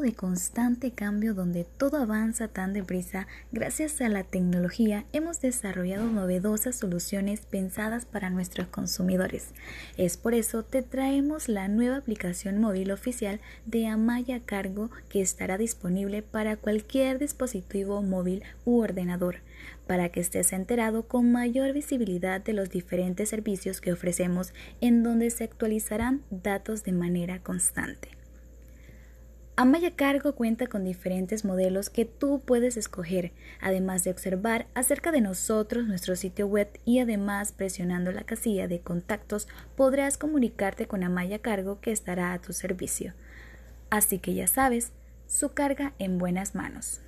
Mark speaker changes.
Speaker 1: de constante cambio donde todo avanza tan deprisa, gracias a la tecnología hemos desarrollado novedosas soluciones pensadas para nuestros consumidores. Es por eso te traemos la nueva aplicación móvil oficial de Amaya Cargo que estará disponible para cualquier dispositivo móvil u ordenador, para que estés enterado con mayor visibilidad de los diferentes servicios que ofrecemos en donde se actualizarán datos de manera constante. Amaya Cargo cuenta con diferentes modelos que tú puedes escoger, además de observar acerca de nosotros nuestro sitio web y además presionando la casilla de contactos podrás comunicarte con Amaya Cargo que estará a tu servicio. Así que ya sabes, su carga en buenas manos.